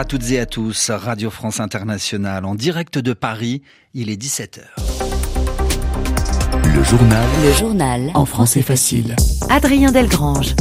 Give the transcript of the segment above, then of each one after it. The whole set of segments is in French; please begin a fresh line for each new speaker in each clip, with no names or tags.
à toutes et à tous, Radio France Internationale en direct de Paris, il est 17h.
Le journal.
Le journal.
En français facile.
Adrien Delgrange.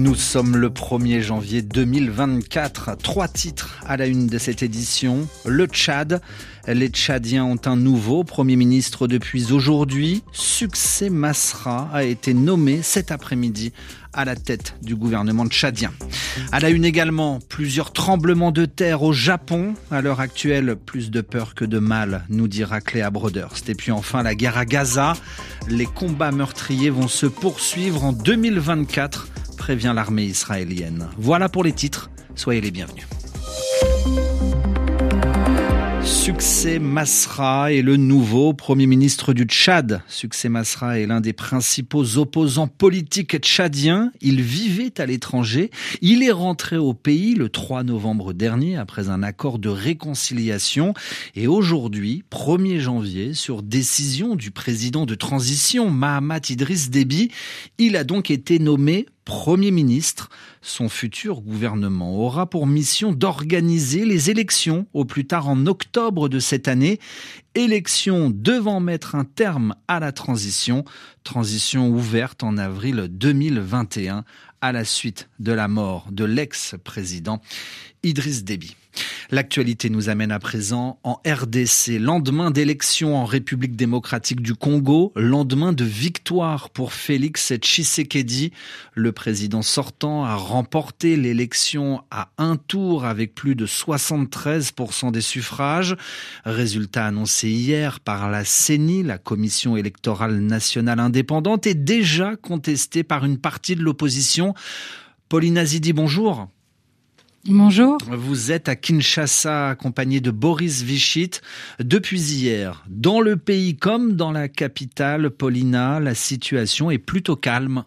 Nous sommes le 1er janvier 2024. Trois titres à la une de cette édition. Le Tchad. Les Tchadiens ont un nouveau Premier ministre depuis aujourd'hui. Succès Masra a été nommé cet après-midi à la tête du gouvernement tchadien. À la une également, plusieurs tremblements de terre au Japon. À l'heure actuelle, plus de peur que de mal, nous dira Cléa Broderst. Et puis enfin, la guerre à Gaza. Les combats meurtriers vont se poursuivre en 2024, prévient l'armée israélienne. Voilà pour les titres. Soyez les bienvenus. Succès Masra est le nouveau Premier ministre du Tchad. Succès Masra est l'un des principaux opposants politiques tchadiens. Il vivait à l'étranger. Il est rentré au pays le 3 novembre dernier après un accord de réconciliation. Et aujourd'hui, 1er janvier, sur décision du président de transition Mahamat Idriss Déby, il a donc été nommé Premier ministre. Son futur gouvernement aura pour mission d'organiser les élections au plus tard en octobre de cette année. Élections devant mettre un terme à la transition. Transition ouverte en avril 2021 à la suite de la mort de l'ex-président Idriss Déby. L'actualité nous amène à présent en RDC, lendemain d'élection en République démocratique du Congo, lendemain de victoire pour Félix Tshisekedi. Le président sortant a remporté l'élection à un tour avec plus de 73% des suffrages. Résultat annoncé hier par la CENI, la Commission électorale nationale indépendante, et déjà contesté par une partie de l'opposition. Pauline Azidi, bonjour.
Bonjour.
Vous êtes à Kinshasa accompagné de Boris Vichit. Depuis hier, dans le pays comme dans la capitale, Paulina, la situation est plutôt calme.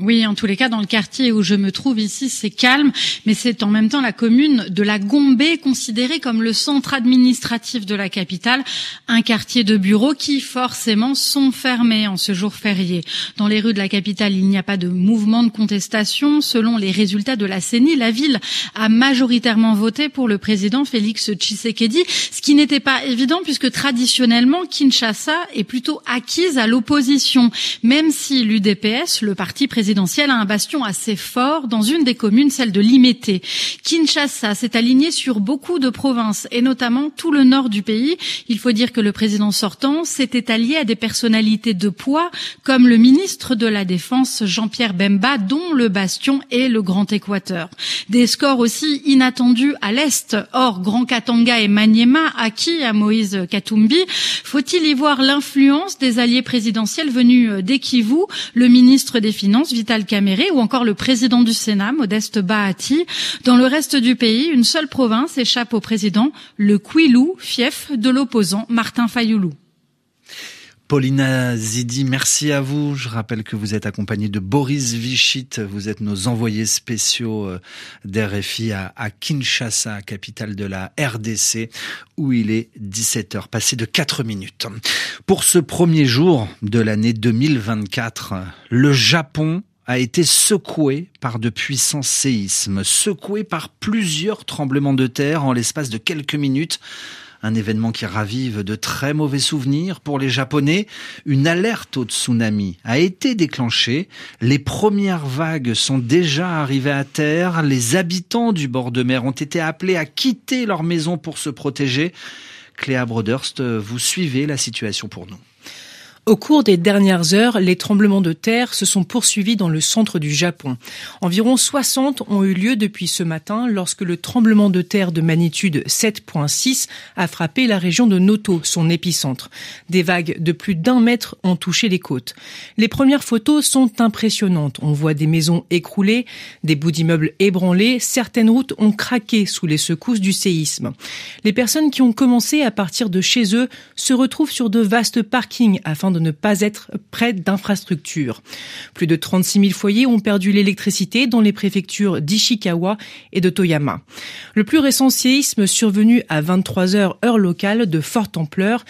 Oui, en tous les cas, dans le quartier où je me trouve ici, c'est calme, mais c'est en même temps la commune de la Gombe, considérée comme le centre administratif de la capitale, un quartier de bureaux qui forcément sont fermés en ce jour férié. Dans les rues de la capitale, il n'y a pas de mouvement de contestation. Selon les résultats de la CENI, la ville a majoritairement voté pour le président Félix Tshisekedi, ce qui n'était pas évident puisque traditionnellement, Kinshasa est plutôt acquise à l'opposition, même si l'UDPS, le parti présidentiel, présidentielle a un bastion assez fort dans une des communes, celle de Limete. Kinshasa s'est aligné sur beaucoup de provinces et notamment tout le nord du pays. Il faut dire que le président sortant s'était allié à des personnalités de poids comme le ministre de la Défense Jean-Pierre Bemba dont le bastion est le Grand Équateur. Des scores aussi inattendus à l'est. Or, Grand Katanga et Maniema acquis à Moïse Katumbi. Faut-il y voir l'influence des alliés présidentiels venus d'Ekivu, le ministre des Finances Vital Caméré ou encore le président du Sénat, Modeste Bahati. Dans le reste du pays, une seule province échappe au président, le Kouilou, fief de l'opposant Martin Fayoulou.
Paulina Zidi, merci à vous. Je rappelle que vous êtes accompagné de Boris Vichit. Vous êtes nos envoyés spéciaux euh, d'RFI à Kinshasa, capitale de la RDC, où il est 17h, passé de 4 minutes. Pour ce premier jour de l'année 2024, le Japon a été secoué par de puissants séismes, secoué par plusieurs tremblements de terre en l'espace de quelques minutes un événement qui ravive de très mauvais souvenirs pour les Japonais. Une alerte au tsunami a été déclenchée. Les premières vagues sont déjà arrivées à terre. Les habitants du bord de mer ont été appelés à quitter leur maison pour se protéger. Cléa Broderst, vous suivez la situation pour nous.
Au cours des dernières heures, les tremblements de terre se sont poursuivis dans le centre du Japon. Environ 60 ont eu lieu depuis ce matin lorsque le tremblement de terre de magnitude 7.6 a frappé la région de Noto, son épicentre. Des vagues de plus d'un mètre ont touché les côtes. Les premières photos sont impressionnantes. On voit des maisons écroulées, des bouts d'immeubles ébranlés, certaines routes ont craqué sous les secousses du séisme. Les personnes qui ont commencé à partir de chez eux se retrouvent sur de vastes parkings afin de ne pas être près d'infrastructures. Plus de 36 000 foyers ont perdu l'électricité dans les préfectures d'Ishikawa et de Toyama. Le plus récent séisme survenu à 23 heures heure locale de forte ampleur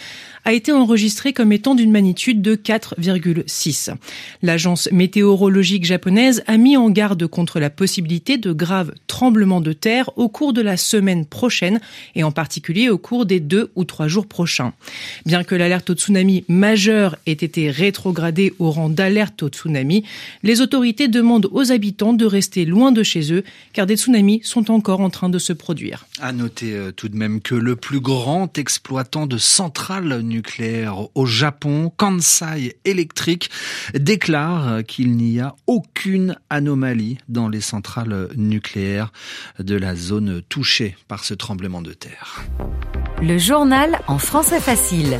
a été enregistré comme étant d'une magnitude de 4,6. L'agence météorologique japonaise a mis en garde contre la possibilité de graves tremblements de terre au cours de la semaine prochaine et en particulier au cours des deux ou trois jours prochains. Bien que l'alerte au tsunami majeure ait été rétrogradée au rang d'alerte au tsunami, les autorités demandent aux habitants de rester loin de chez eux car des tsunamis sont encore en train de se produire.
À noter euh, tout de même que le plus grand exploitant de centrales nucléaire au Japon, Kansai Electric, déclare qu'il n'y a aucune anomalie dans les centrales nucléaires de la zone touchée par ce tremblement de terre.
Le journal en français facile.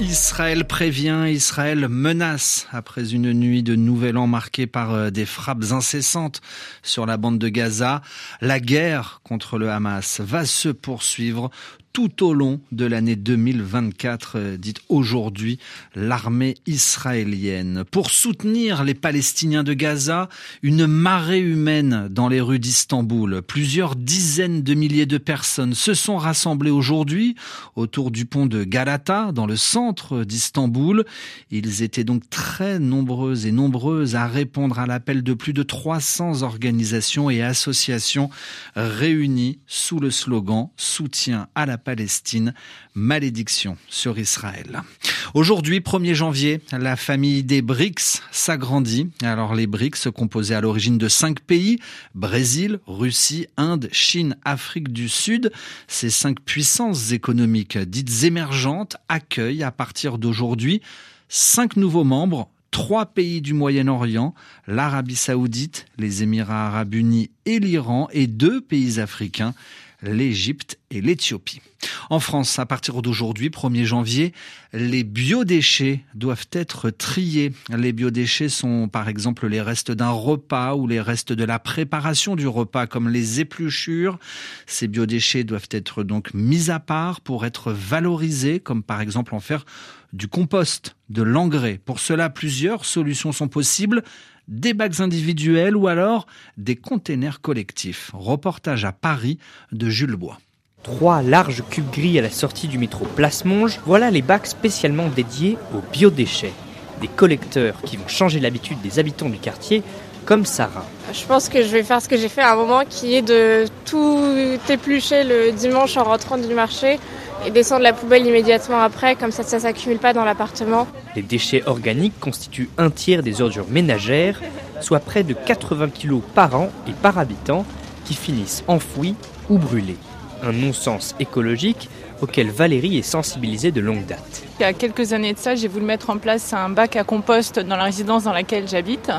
Israël prévient, Israël menace après une nuit de nouvel an marquée par euh, des frappes incessantes sur la bande de Gaza. La guerre contre le Hamas va se poursuivre tout au long de l'année 2024, euh, dite aujourd'hui l'armée israélienne. Pour soutenir les Palestiniens de Gaza, une marée humaine dans les rues d'Istanbul. Plusieurs dizaines de milliers de personnes se sont rassemblées aujourd'hui autour du pont de Galata, dans le centre d'Istanbul. Ils étaient donc très nombreux et nombreuses à répondre à l'appel de plus de 300 organisations et associations réunies sous le slogan Soutien à la Palestine, malédiction sur Israël. Aujourd'hui, 1er janvier, la famille des BRICS s'agrandit. Alors les BRICS composaient à l'origine de cinq pays, Brésil, Russie, Inde, Chine, Afrique du Sud. Ces cinq puissances économiques dites émergentes accueillent à partir d'aujourd'hui cinq nouveaux membres trois pays du Moyen-Orient, l'Arabie saoudite, les Émirats arabes unis et l'Iran, et deux pays africains, l'Égypte et l'Éthiopie. En France, à partir d'aujourd'hui, 1er janvier, les biodéchets doivent être triés. Les biodéchets sont par exemple les restes d'un repas ou les restes de la préparation du repas comme les épluchures. Ces biodéchets doivent être donc mis à part pour être valorisés comme par exemple en faire du compost, de l'engrais. Pour cela, plusieurs solutions sont possibles des bacs individuels ou alors des containers collectifs. Reportage à Paris de Jules Bois.
Trois larges cubes gris à la sortie du métro Place Monge, voilà les bacs spécialement dédiés aux biodéchets. Des collecteurs qui vont changer l'habitude des habitants du quartier, comme Sarah.
Je pense que je vais faire ce que j'ai fait à un moment, qui est de tout éplucher le dimanche en rentrant du marché et descendre la poubelle immédiatement après, comme ça ça s'accumule pas dans l'appartement.
Les déchets organiques constituent un tiers des ordures ménagères, soit près de 80 kg par an et par habitant, qui finissent enfouis ou brûlés. Un non-sens écologique auquel Valérie est sensibilisée de longue date.
Il y a quelques années de ça, j'ai voulu mettre en place un bac à compost dans la résidence dans laquelle j'habite.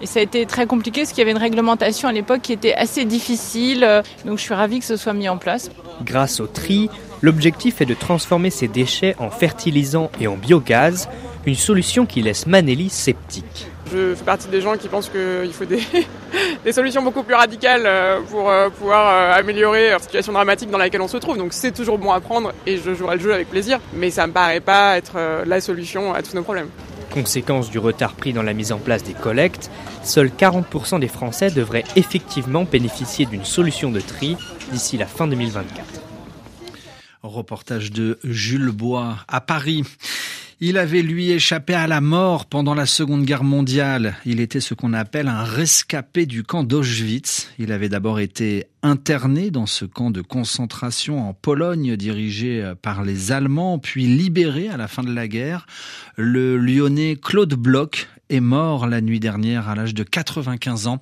Et ça a été très compliqué parce qu'il y avait une réglementation à l'époque qui était assez difficile. Donc je suis ravie que ce soit mis en place.
Grâce au tri, l'objectif est de transformer ces déchets en fertilisants et en biogaz, une solution qui laisse Manelli sceptique.
Je fais partie des gens qui pensent qu'il faut des, des, solutions beaucoup plus radicales euh, pour euh, pouvoir euh, améliorer la situation dramatique dans laquelle on se trouve. Donc c'est toujours bon à prendre et je jouerai le jeu avec plaisir. Mais ça me paraît pas être la solution à tous nos problèmes.
Conséquence du retard pris dans la mise en place des collectes, seuls 40% des Français devraient effectivement bénéficier d'une solution de tri d'ici la fin 2024.
Reportage de Jules Bois à Paris. Il avait lui échappé à la mort pendant la Seconde Guerre mondiale. Il était ce qu'on appelle un rescapé du camp d'Auschwitz. Il avait d'abord été interné dans ce camp de concentration en Pologne dirigé par les Allemands, puis libéré à la fin de la guerre. Le lyonnais Claude Bloch est mort la nuit dernière à l'âge de 95 ans.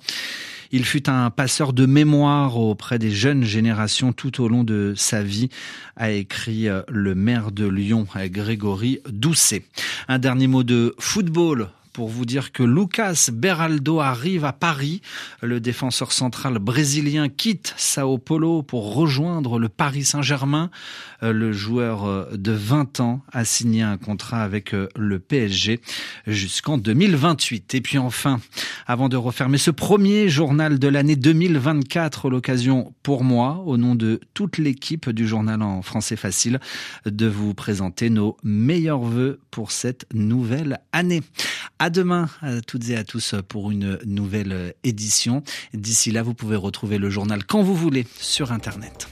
Il fut un passeur de mémoire auprès des jeunes générations tout au long de sa vie, a écrit euh, le maire de Lyon, Grégory Doucet. Un dernier mot de football pour vous dire que Lucas Beraldo arrive à Paris. Le défenseur central brésilien quitte Sao Paulo pour rejoindre le Paris Saint-Germain. Euh, le joueur euh, de 20 ans a signé un contrat avec euh, le PSG jusqu'en 2028. Et puis enfin, avant de refermer ce premier journal de l'année 2024, l'occasion pour moi, au nom de toute l'équipe du journal en français facile, de vous présenter nos meilleurs voeux pour cette nouvelle année. À demain, à toutes et à tous, pour une nouvelle édition. D'ici là, vous pouvez retrouver le journal quand vous voulez sur Internet.